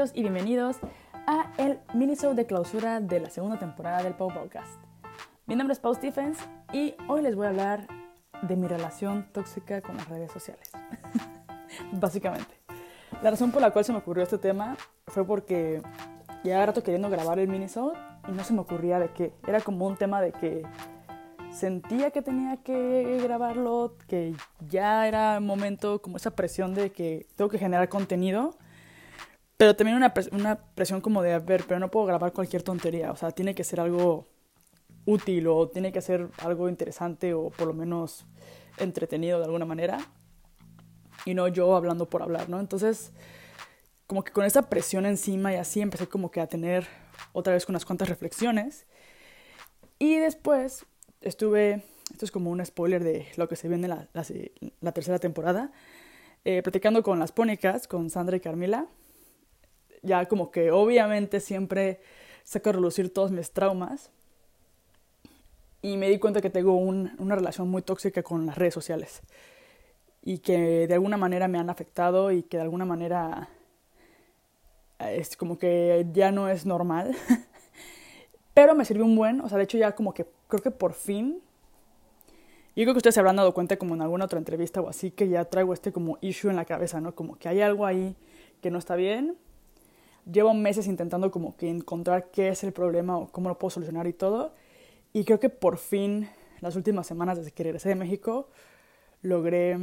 muchachos y bienvenidos a el minisode de clausura de la segunda temporada del Pau Podcast. Mi nombre es Pau Stephens y hoy les voy a hablar de mi relación tóxica con las redes sociales. Básicamente. La razón por la cual se me ocurrió este tema fue porque ya rato queriendo grabar el minisode y no se me ocurría de qué. Era como un tema de que sentía que tenía que grabarlo, que ya era momento, como esa presión de que tengo que generar contenido, pero también una, una presión como de, a ver, pero no puedo grabar cualquier tontería, o sea, tiene que ser algo útil o tiene que ser algo interesante o por lo menos entretenido de alguna manera y no yo hablando por hablar, ¿no? Entonces, como que con esa presión encima y así empecé como que a tener otra vez unas cuantas reflexiones y después estuve, esto es como un spoiler de lo que se viene la, la, tercera temporada, eh, platicando con las pónicas, con Sandra y Carmila. Ya como que obviamente siempre saco a relucir todos mis traumas. Y me di cuenta que tengo una relación muy tóxica con las redes sociales. Y que de alguna manera me han afectado y que de alguna manera es como que ya no es normal. Pero me sirvió un buen, o sea, de hecho ya como que creo que por fin, yo creo que ustedes se habrán dado cuenta como en alguna otra entrevista o así, que ya traigo este como issue en la cabeza, ¿no? Como que hay algo ahí que no está bien. Llevo meses intentando como que encontrar qué es el problema o cómo lo puedo solucionar y todo. Y creo que por fin, las últimas semanas desde que regresé de México, logré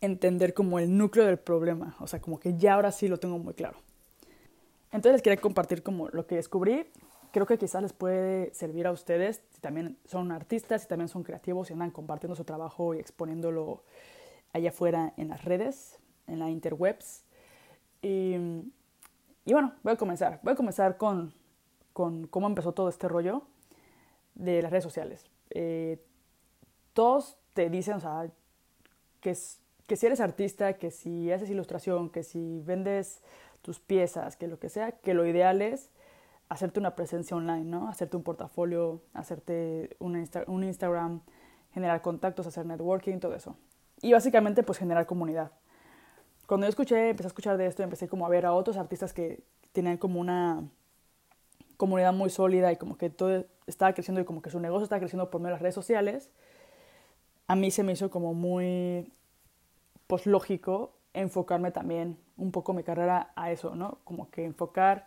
entender como el núcleo del problema. O sea, como que ya ahora sí lo tengo muy claro. Entonces les quería compartir como lo que descubrí creo que quizás les puede servir a ustedes si también son artistas, si también son creativos y andan compartiendo su trabajo y exponiéndolo allá afuera en las redes, en la interwebs. Y, y bueno, voy a comenzar. Voy a comenzar con, con, cómo empezó todo este rollo de las redes sociales. Eh, todos te dicen, o sea, que, si eres artista, que si haces ilustración, que si vendes tus piezas, que lo que sea, que lo ideal es hacerte una presencia online, ¿no? Hacerte un portafolio, hacerte un, un Instagram, generar contactos, hacer networking, todo eso. Y básicamente, pues generar comunidad. Cuando yo escuché, empecé a escuchar de esto, empecé como a ver a otros artistas que tenían como una comunidad muy sólida y como que todo estaba creciendo y como que su negocio estaba creciendo por medio de las redes sociales, a mí se me hizo como muy, pues lógico enfocarme también un poco mi carrera a eso, ¿no? Como que enfocar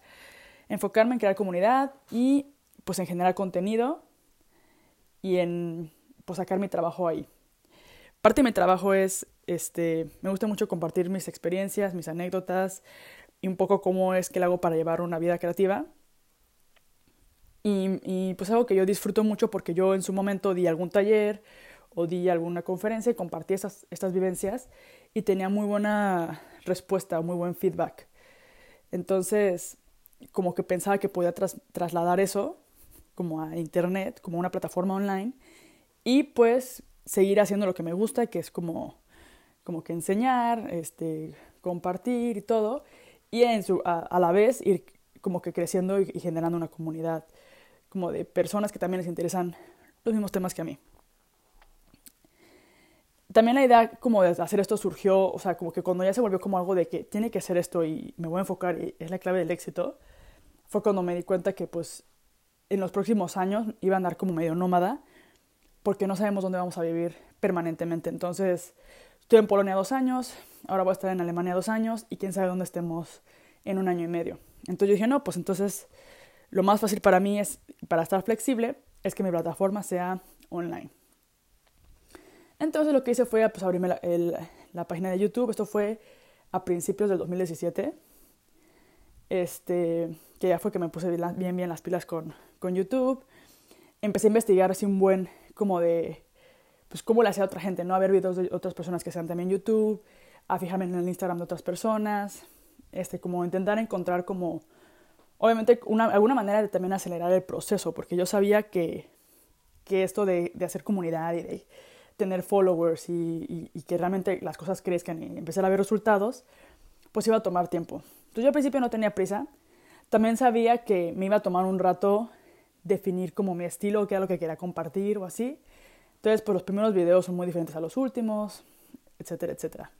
enfocarme en crear comunidad y pues en generar contenido y en pues sacar mi trabajo ahí. Parte de mi trabajo es, este, me gusta mucho compartir mis experiencias, mis anécdotas y un poco cómo es que lo hago para llevar una vida creativa. Y, pues algo que yo disfruto mucho porque yo en su momento di algún taller o di alguna conferencia y compartí estas vivencias y tenía muy buena respuesta, muy buen feedback. Entonces, como que pensaba que podía trasladar eso como a internet, como una plataforma online y pues seguir haciendo lo que me gusta, que es como, como que enseñar, este, compartir y todo, y en su, a, la vez ir como que creciendo y, generando una comunidad como de personas que también les interesan los mismos temas que a mí. También la idea como de hacer esto surgió, o sea, como que cuando ya se volvió como algo de que tiene que hacer esto y me voy a enfocar y es la clave del éxito, fue cuando me di cuenta que pues en los próximos años iba a andar como medio nómada porque no sabemos dónde vamos a vivir permanentemente. Entonces, estoy en Polonia dos años, ahora voy a estar en Alemania dos años y quién sabe dónde estemos en un año y medio. Entonces yo dije, no, pues entonces lo más fácil para mí es, para estar flexible, es que mi plataforma sea online. Entonces lo que hice fue pues, abrirme la, la página de YouTube. Esto fue a principios del 2017. Este, que ya fue que me puse bien, bien las pilas con, con YouTube. Empecé a investigar así un buen, como de, pues cómo le hacía a otra gente, ¿no? A ver videos de otras personas que sean también YouTube, a fijarme en el Instagram de otras personas, este, como intentar encontrar como, obviamente, una, alguna manera de también acelerar el proceso, porque yo sabía que, que esto de, de hacer comunidad y de tener followers y, y, y, que realmente las cosas crezcan y empezar a ver resultados, pues iba a tomar tiempo. Entonces yo al principio no tenía prisa, también sabía que me iba a tomar un rato definir como mi estilo, qué era lo que quería compartir o así. Entonces, pues los primeros videos son muy diferentes a los últimos, etcétera, etcétera.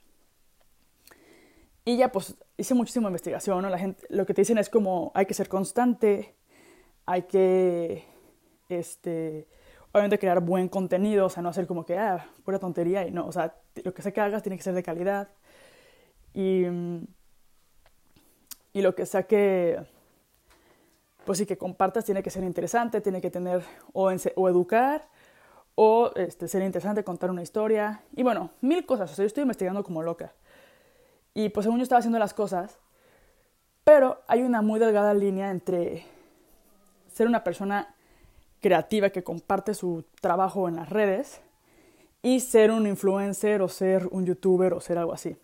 Y ya pues hice muchísima investigación, ¿no? La gente, lo que te dicen es como hay que ser constante, hay que, este, obviamente crear buen contenido, o sea, no hacer como que, ah, pura tontería y no, o sea, lo que sea que hagas tiene que ser de calidad. Y, y lo que sea que, pues sí, que compartas tiene que ser interesante, tiene que tener o, o educar o este, ser interesante, contar una historia y bueno, mil cosas. O sea, yo estoy investigando como loca. Y pues según yo estaba haciendo las cosas, pero hay una muy delgada línea entre ser una persona creativa que comparte su trabajo en las redes y ser un influencer o ser un youtuber o ser algo así.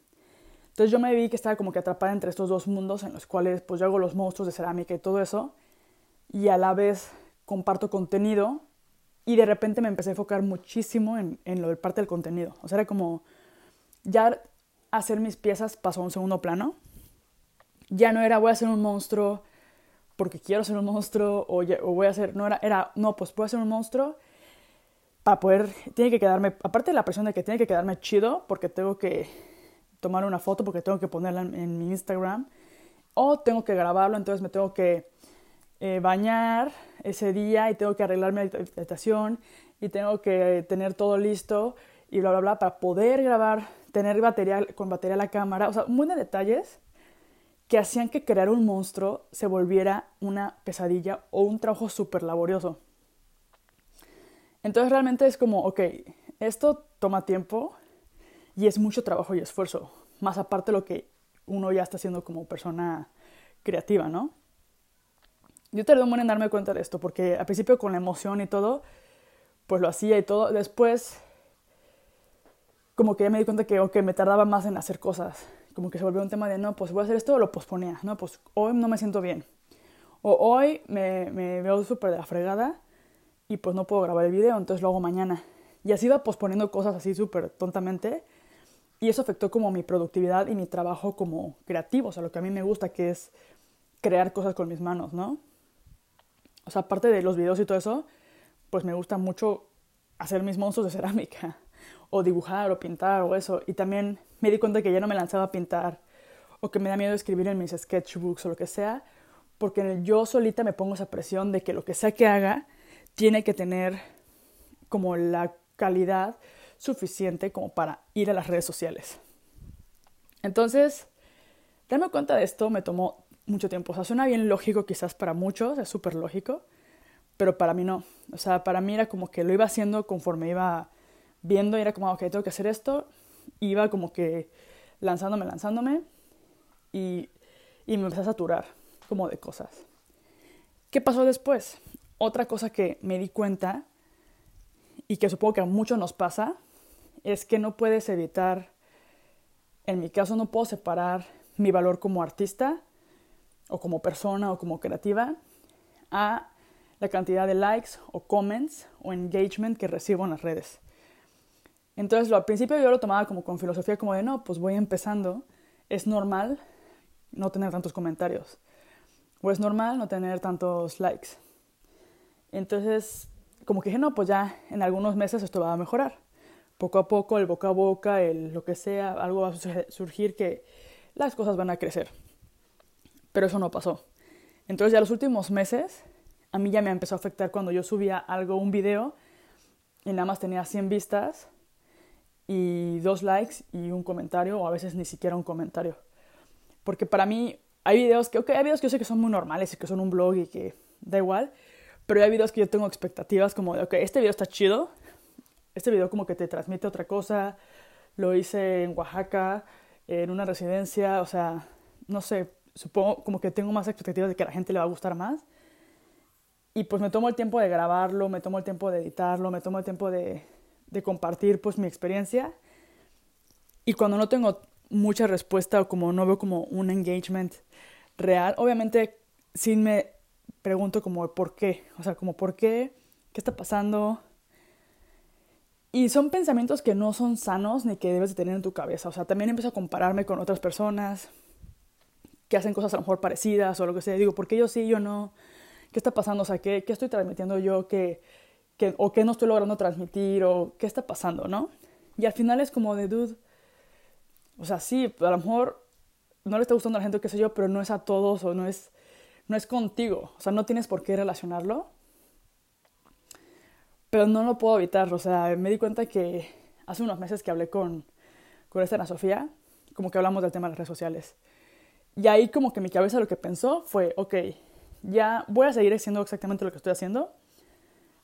Entonces yo me vi que estaba como que atrapada entre estos dos mundos en los cuales pues yo hago los monstruos de cerámica y todo eso y a la vez comparto contenido y de repente me empecé a enfocar muchísimo en, en lo del parte del contenido. O sea, era como ya hacer mis piezas pasó a un segundo plano. Ya no era voy a ser un monstruo porque quiero ser un monstruo o, o voy a hacer, no era, era, no, pues puedo ser un monstruo para poder, tiene que quedarme, aparte de la presión de que tiene que quedarme chido porque tengo que tomar una foto, porque tengo que ponerla en, en mi Instagram, o tengo que grabarlo, entonces me tengo que eh, bañar ese día y tengo que arreglar mi habitación y tengo que tener todo listo y bla, bla, bla, para poder grabar, tener batería, con batería la cámara, o sea, muy de detalles que hacían que crear un monstruo se volviera una pesadilla o un trabajo súper laborioso. Entonces realmente es como, ok, esto toma tiempo y es mucho trabajo y esfuerzo, más aparte de lo que uno ya está haciendo como persona creativa, ¿no? Yo tardé un buen en darme cuenta de esto, porque al principio con la emoción y todo, pues lo hacía y todo. Después, como que ya me di cuenta que okay, me tardaba más en hacer cosas. Como que se volvió un tema de, no, pues voy a hacer esto lo posponía. No, pues hoy no me siento bien. O hoy me, me veo súper de la fregada y pues no puedo grabar el video, entonces lo hago mañana. Y así iba posponiendo cosas así súper tontamente. Y eso afectó como mi productividad y mi trabajo como creativo, o sea, lo que a mí me gusta, que es crear cosas con mis manos, ¿no? O sea, aparte de los videos y todo eso, pues me gusta mucho hacer mis monstruos de cerámica, o dibujar, o pintar, o eso. Y también me di cuenta que ya no me lanzaba a pintar, o que me da miedo escribir en mis sketchbooks o lo que sea, porque yo solita me pongo esa presión de que lo que sea que haga tiene que tener como la calidad suficiente como para ir a las redes sociales. Entonces, darme cuenta de esto me tomó mucho tiempo. O sea, suena bien lógico quizás para muchos, es súper lógico, pero para mí no. O sea, para mí era como que lo iba haciendo conforme iba viendo y era como, ok, tengo que hacer esto. iba como que lanzándome, lanzándome y, y me empecé a saturar como de cosas. ¿Qué pasó después? Otra cosa que me di cuenta y que supongo que a muchos nos pasa es que no puedes evitar, en mi caso no puedo separar mi valor como artista o como persona o como creativa a la cantidad de likes o comments o engagement que recibo en las redes. Entonces, al principio yo lo tomaba como con filosofía como de, no, pues voy empezando, es normal no tener tantos comentarios o es normal no tener tantos likes. Entonces, como que dije, no, pues ya en algunos meses esto va a mejorar. Poco a poco, el boca a boca, el lo que sea, algo va a surgir que las cosas van a crecer pero eso no pasó. Entonces ya los últimos meses a mí ya me empezó a afectar cuando yo subía algo, un video, y nada más tenía 100 vistas y dos likes y un comentario, o a veces ni siquiera un comentario. Porque para mí hay videos que, ok, hay videos que yo sé que son muy normales y que son un blog y que da igual, pero hay videos que yo tengo expectativas como de, ok, este video está chido, este video como que te transmite otra cosa, lo hice en Oaxaca, en una residencia, o sea, no sé, supongo como que tengo más expectativas de que a la gente le va a gustar más. Y pues me tomo el tiempo de grabarlo, me tomo el tiempo de editarlo, me tomo el tiempo de, de compartir pues mi experiencia. Y cuando no tengo mucha respuesta o como no veo como un engagement real, obviamente sí me pregunto como por qué, o sea, como por qué, qué está pasando. Y son pensamientos que no son sanos ni que debes de tener en tu cabeza. O sea, también empiezo a compararme con otras personas, que hacen cosas a lo mejor parecidas o lo que sea. Digo, ¿por qué yo sí, yo no? ¿Qué está pasando? O sea, ¿qué, qué estoy transmitiendo yo que, que, o qué no estoy logrando transmitir o qué está pasando, no? Y al final es como de, dude, o sea, sí, a lo mejor no le está gustando a la gente, qué sé yo, pero no es a todos o no es, no es contigo. O sea, no tienes por qué relacionarlo. Pero no lo puedo evitar. O sea, me di cuenta que hace unos meses que hablé con, con esta Ana Sofía, como que hablamos del tema de las redes sociales. Y ahí como que mi cabeza lo que pensó fue, ok, ya voy a seguir haciendo exactamente lo que estoy haciendo.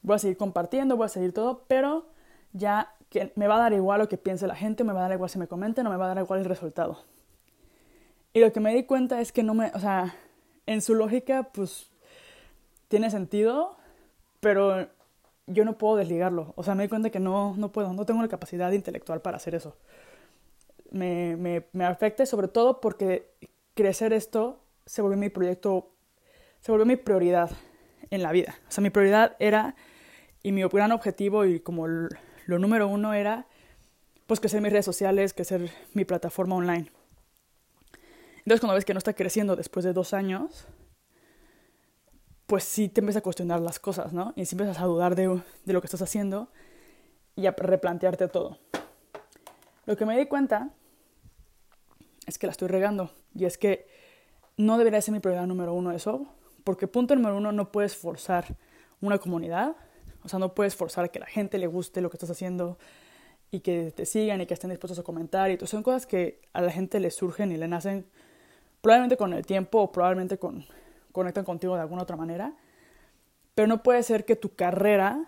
Voy a seguir compartiendo, voy a seguir todo, pero ya que me va a dar igual lo que piense la gente, me va a dar igual si me comenten, no me va a dar igual el resultado. Y lo que me di cuenta es que no me, o sea, en su lógica, pues, tiene sentido, pero yo no puedo desligarlo. O sea, me di cuenta que no, no puedo, no tengo la capacidad intelectual para hacer eso. Me, me, me afecta sobre todo porque crecer esto se volvió mi proyecto, se volvió mi prioridad en la vida. O sea, mi prioridad era, y mi gran objetivo y como lo número uno era, pues crecer mis redes sociales, crecer mi plataforma online. Entonces cuando ves que no está creciendo después de dos años, pues sí te empiezas a cuestionar las cosas, ¿no? Y sí empiezas a dudar de, de lo que estás haciendo y a replantearte todo. Lo que me di cuenta es que la estoy regando. Y es que no debería ser mi prioridad número uno eso, porque punto número uno, no puedes forzar una comunidad, o sea, no puedes forzar a que la gente le guste lo que estás haciendo y que te sigan y que estén dispuestos a comentar y todo. Son cosas que a la gente le surgen y le nacen probablemente con el tiempo o probablemente con, conectan contigo de alguna otra manera, pero no puede ser que tu carrera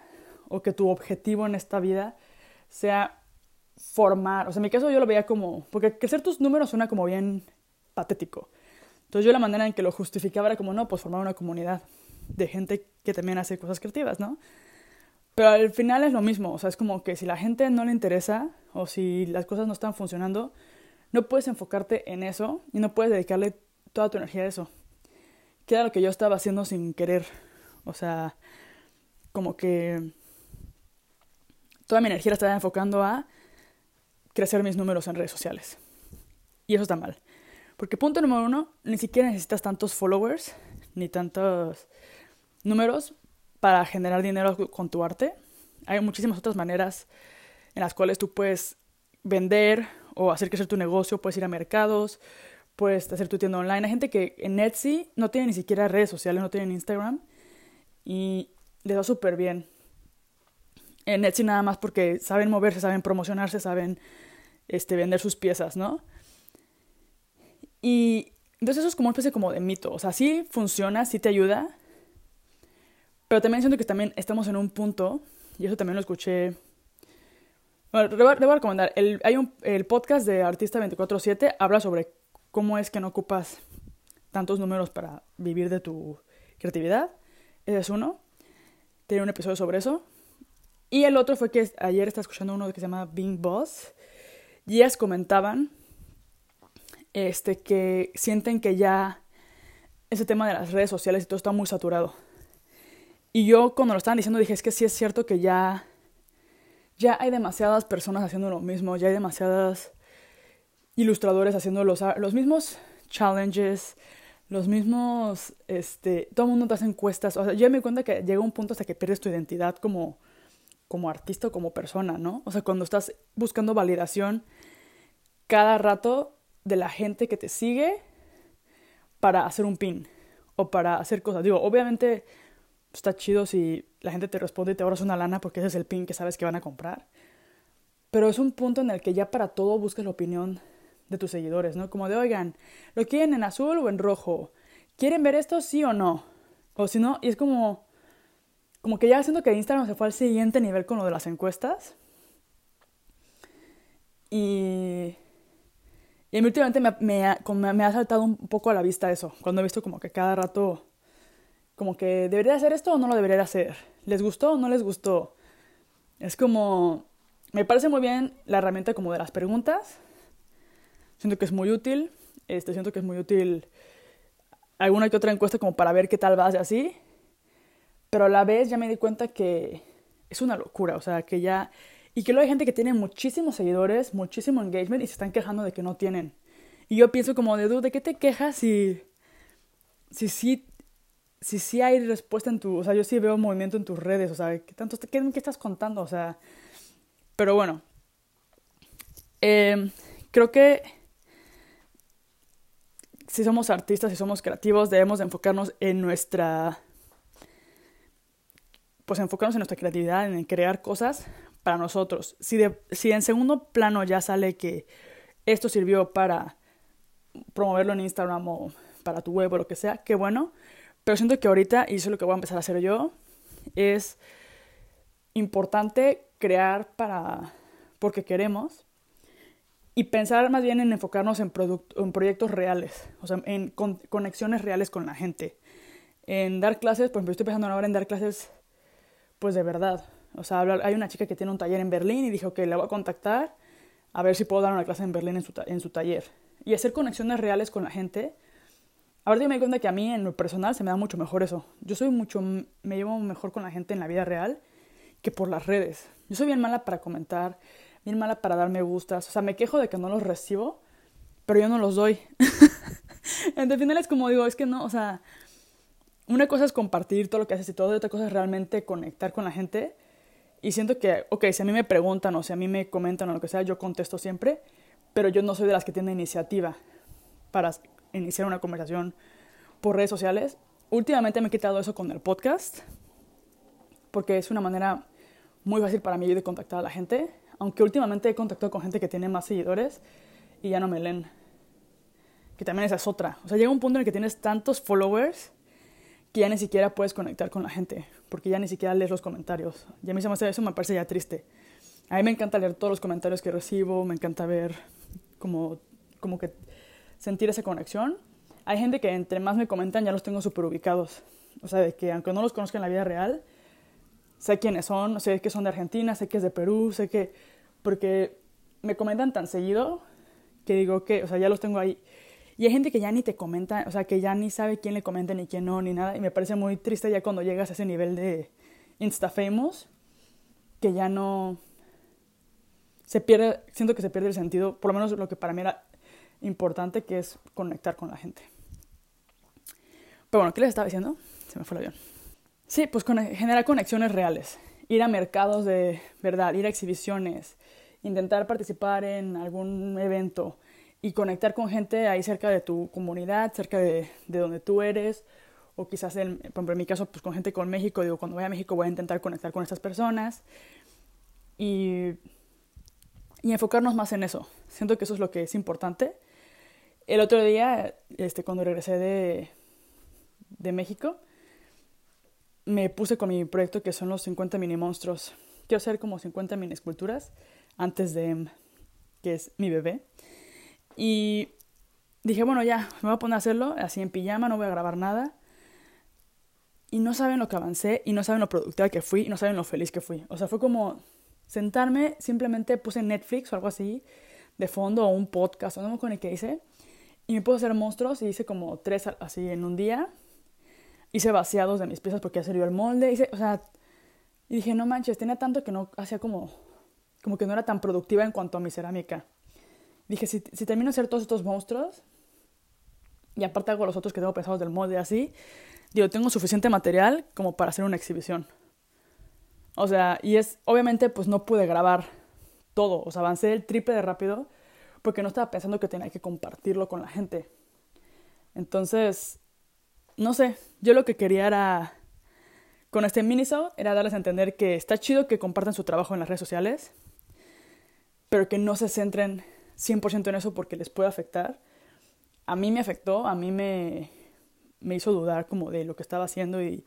o que tu objetivo en esta vida sea formar, o sea, en mi caso yo lo veía como, porque crecer tus números suena como bien patético. Entonces yo la manera en que lo justificaba era como, no, pues formar una comunidad de gente que también hace cosas creativas, ¿no? Pero al final es lo mismo, o sea, es como que si la gente no le interesa o si las cosas no están funcionando, no puedes enfocarte en eso y no puedes dedicarle toda tu energía a eso. Que era lo que yo estaba haciendo sin querer. O sea, como que toda mi energía la estaba enfocando a crecer mis números en redes sociales. Y eso está mal. Porque punto número uno, ni siquiera necesitas tantos followers ni tantos números para generar dinero con tu arte. Hay muchísimas otras maneras en las cuales tú puedes vender o hacer crecer tu negocio, puedes ir a mercados, puedes hacer tu tienda online. Hay gente que en Etsy no tiene ni siquiera redes sociales, no tienen Instagram y les va súper bien. En Etsy nada más porque saben moverse, saben promocionarse, saben este, vender sus piezas, ¿no? Y entonces eso es como una especie como de mito. O sea, sí funciona, sí te ayuda, pero también siento que también estamos en un punto, y eso también lo escuché bueno, a recomendar. El, hay un, el podcast de Artista 24-7 habla sobre cómo es que no ocupas tantos números para vivir de tu creatividad. Ese es uno. Tiene un episodio sobre eso. Y el otro fue que ayer estaba escuchando uno que se llama Being Boss. Y ellas comentaban este, que sienten que ya ese tema de las redes sociales y todo está muy saturado. Y yo cuando lo estaban diciendo dije, es que sí es cierto que ya ya hay demasiadas personas haciendo lo mismo, ya hay demasiadas ilustradores haciendo los, los mismos challenges, los mismos, este, todo el mundo te hace encuestas, o sea, yo me di cuenta que llega un punto hasta que pierdes tu identidad como, como artista o como persona, ¿no? O sea, cuando estás buscando validación cada rato de la gente que te sigue para hacer un pin o para hacer cosas. Digo, obviamente está chido si la gente te responde y te ahorras una lana porque ese es el pin que sabes que van a comprar. Pero es un punto en el que ya para todo buscas la opinión de tus seguidores, ¿no? Como de, oigan, ¿lo quieren en azul o en rojo? ¿Quieren ver esto sí o no? O si no, y es como, como que ya siento que Instagram se fue al siguiente nivel con lo de las encuestas. Y, y últimamente me, me, me ha saltado un poco a la vista eso, cuando he visto como que cada rato como que debería hacer esto o no lo debería hacer. ¿Les gustó o no les gustó? Es como, me parece muy bien la herramienta como de las preguntas. Siento que es muy útil. Este, siento que es muy útil alguna que otra encuesta como para ver qué tal vas y así. Pero a la vez ya me di cuenta que es una locura, o sea, que ya... Y que luego hay gente que tiene muchísimos seguidores, muchísimo engagement y se están quejando de que no tienen. Y yo pienso como de, ¿de qué te quejas si, si sí si sí hay respuesta en tu, o sea, yo sí veo movimiento en tus redes, o sea, ¿qué tanto, qué, qué estás contando? O sea, pero bueno, em, creo que si somos artistas, si somos creativos, debemos de enfocarnos en nuestra, pues enfocarnos en nuestra creatividad, en crear cosas para nosotros. Si, de, si en segundo plano ya sale que esto sirvió para promoverlo en Instagram o para tu web o lo que sea, qué bueno. Pero siento que ahorita, y eso es lo que voy a empezar a hacer yo, es importante crear para porque queremos y pensar más bien en enfocarnos en, en proyectos reales, o sea, en conexiones reales con la gente. En dar clases, por ejemplo, estoy pensando ahora en dar clases, pues de verdad. O sea, hay una chica que tiene un taller en Berlín y dijo que la voy a contactar a ver si puedo dar una clase en Berlín en su, en su taller. Y hacer conexiones reales con la gente. Ahora me di cuenta que a mí en lo personal se me da mucho mejor eso. Yo soy mucho, me llevo mejor con la gente en la vida real que por las redes. Yo soy bien mala para comentar, bien mala para dar me gustas. O sea, me quejo de que no los recibo, pero yo no los doy. en final es como digo, es que no, o sea, una cosa es compartir todo lo que haces y todo, y otra cosa es realmente conectar con la gente. Y siento que, ok, si a mí me preguntan o si a mí me comentan o lo que sea, yo contesto siempre, pero yo no soy de las que tienen iniciativa para iniciar una conversación por redes sociales. Últimamente me he quitado eso con el podcast, porque es una manera muy fácil para mí de contactar a la gente, aunque últimamente he contactado con gente que tiene más seguidores y ya no me leen. Que también esa es otra. O sea, llega un punto en el que tienes tantos followers que ya ni siquiera puedes conectar con la gente, porque ya ni siquiera lees los comentarios. Y a mí eso me parece ya triste. A mí me encanta leer todos los comentarios que recibo, me encanta ver como, como que sentir esa conexión. Hay gente que entre más me comentan ya los tengo súper ubicados. O sea, de que aunque no los conozca en la vida real, sé quiénes son, sé que son de Argentina, sé que es de Perú, sé que... Porque me comentan tan seguido que digo que, o sea, ya los tengo ahí. Y hay gente que ya ni te comenta, o sea, que ya ni sabe quién le comenta ni quién no, ni nada. Y me parece muy triste ya cuando llegas a ese nivel de Insta Famous, que ya no. Se pierde, siento que se pierde el sentido, por lo menos lo que para mí era importante, que es conectar con la gente. Pero bueno, ¿qué les estaba diciendo? Se me fue el avión. Sí, pues generar conexiones reales. Ir a mercados de verdad, ir a exhibiciones, intentar participar en algún evento y conectar con gente ahí cerca de tu comunidad, cerca de, de donde tú eres, o quizás, en, por ejemplo, en mi caso, pues con gente con México, digo, cuando vaya a México voy a intentar conectar con estas personas y, y enfocarnos más en eso. Siento que eso es lo que es importante. El otro día, este, cuando regresé de, de México, me puse con mi proyecto que son los 50 mini monstruos. Quiero hacer como 50 mini esculturas antes de que es mi bebé. Y dije, bueno, ya, me voy a poner a hacerlo así en pijama, no voy a grabar nada. Y no saben lo que avancé, y no saben lo productiva que fui, y no saben lo feliz que fui. O sea, fue como sentarme, simplemente puse Netflix o algo así de fondo, o un podcast, o no me acuerdo qué hice. Y me puse a hacer monstruos y hice como tres así en un día. Hice vaciados de mis piezas porque ya salió el molde. Hice, o sea, y dije, no manches, tenía tanto que no hacía como, como que no era tan productiva en cuanto a mi cerámica dije, si, si termino hacer todos estos monstruos, y aparte hago los otros que tengo pensados del molde así, digo, tengo suficiente material como para hacer una exhibición. O sea, y es, obviamente, pues no pude grabar todo, o sea, avancé el triple de rápido porque no estaba pensando que tenía que compartirlo con la gente. Entonces, no sé, yo lo que quería era, con este minisode, era darles a entender que está chido que compartan su trabajo en las redes sociales, pero que no se centren 100% en eso porque les puede afectar. A mí me afectó, a mí me, me hizo dudar como de lo que estaba haciendo y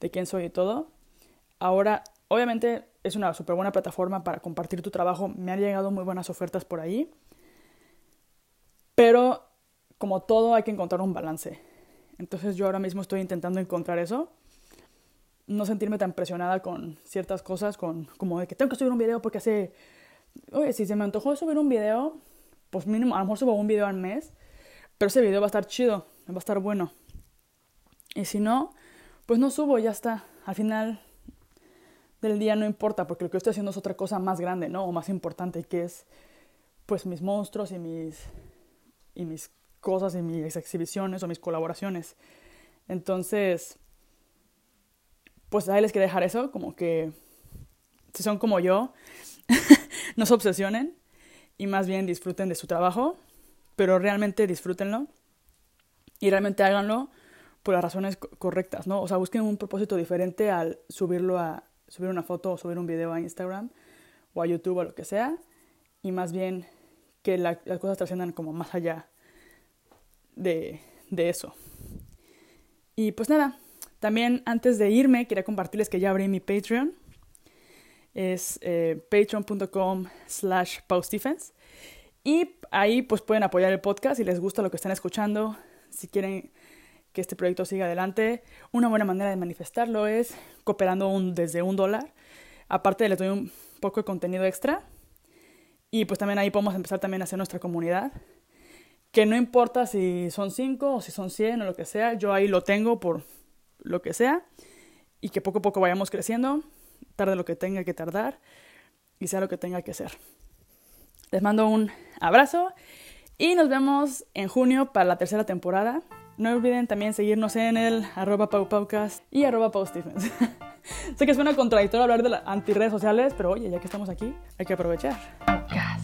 de quién soy y todo. Ahora, obviamente es una súper buena plataforma para compartir tu trabajo. Me han llegado muy buenas ofertas por ahí. Pero como todo hay que encontrar un balance. Entonces yo ahora mismo estoy intentando encontrar eso. No sentirme tan presionada con ciertas cosas, con como de que tengo que subir un video porque hace... Oye, si se me antojó subir un video, pues mínimo, a lo mejor subo un video al mes, pero ese video va a estar chido, va a estar bueno. Y si no, pues no subo, ya está. Al final del día no importa, porque lo que estoy haciendo es otra cosa más grande, ¿no? O más importante, que es pues mis monstruos y mis, y mis cosas y mis exhibiciones o mis colaboraciones. Entonces, pues ahí les quiero dejar eso, como que si son como yo, no se obsesionen y más bien disfruten de su trabajo, pero realmente disfrútenlo. y realmente háganlo por las razones correctas, ¿no? O sea, busquen un propósito diferente al subirlo a subir una foto o subir un video a Instagram o a YouTube o lo que sea, y más bien que las cosas trasciendan como más allá de, de eso. Y pues nada, también antes de irme quería compartirles que ya abrí mi Patreon. Es eh, patreon.com slash Y ahí pues pueden apoyar el podcast si les gusta lo que están escuchando, si quieren que este proyecto siga adelante. Una buena manera de manifestarlo es cooperando desde un dólar. Aparte les doy un poco de contenido extra. Y pues también ahí podemos empezar también a hacer nuestra comunidad. Que no importa si son 5 o si son 100 o lo que sea, yo ahí lo tengo por lo que sea. Y que poco a poco vayamos creciendo, tarde lo que tenga que tardar y sea lo que tenga que hacer. Les mando un abrazo y nos vemos en junio para la tercera temporada. No olviden también seguirnos en el arroba paupaucas y arroba paustevens. sé que suena contradictorio hablar de las antirredes sociales, pero oye, ya que estamos aquí, hay que aprovechar. Paucas.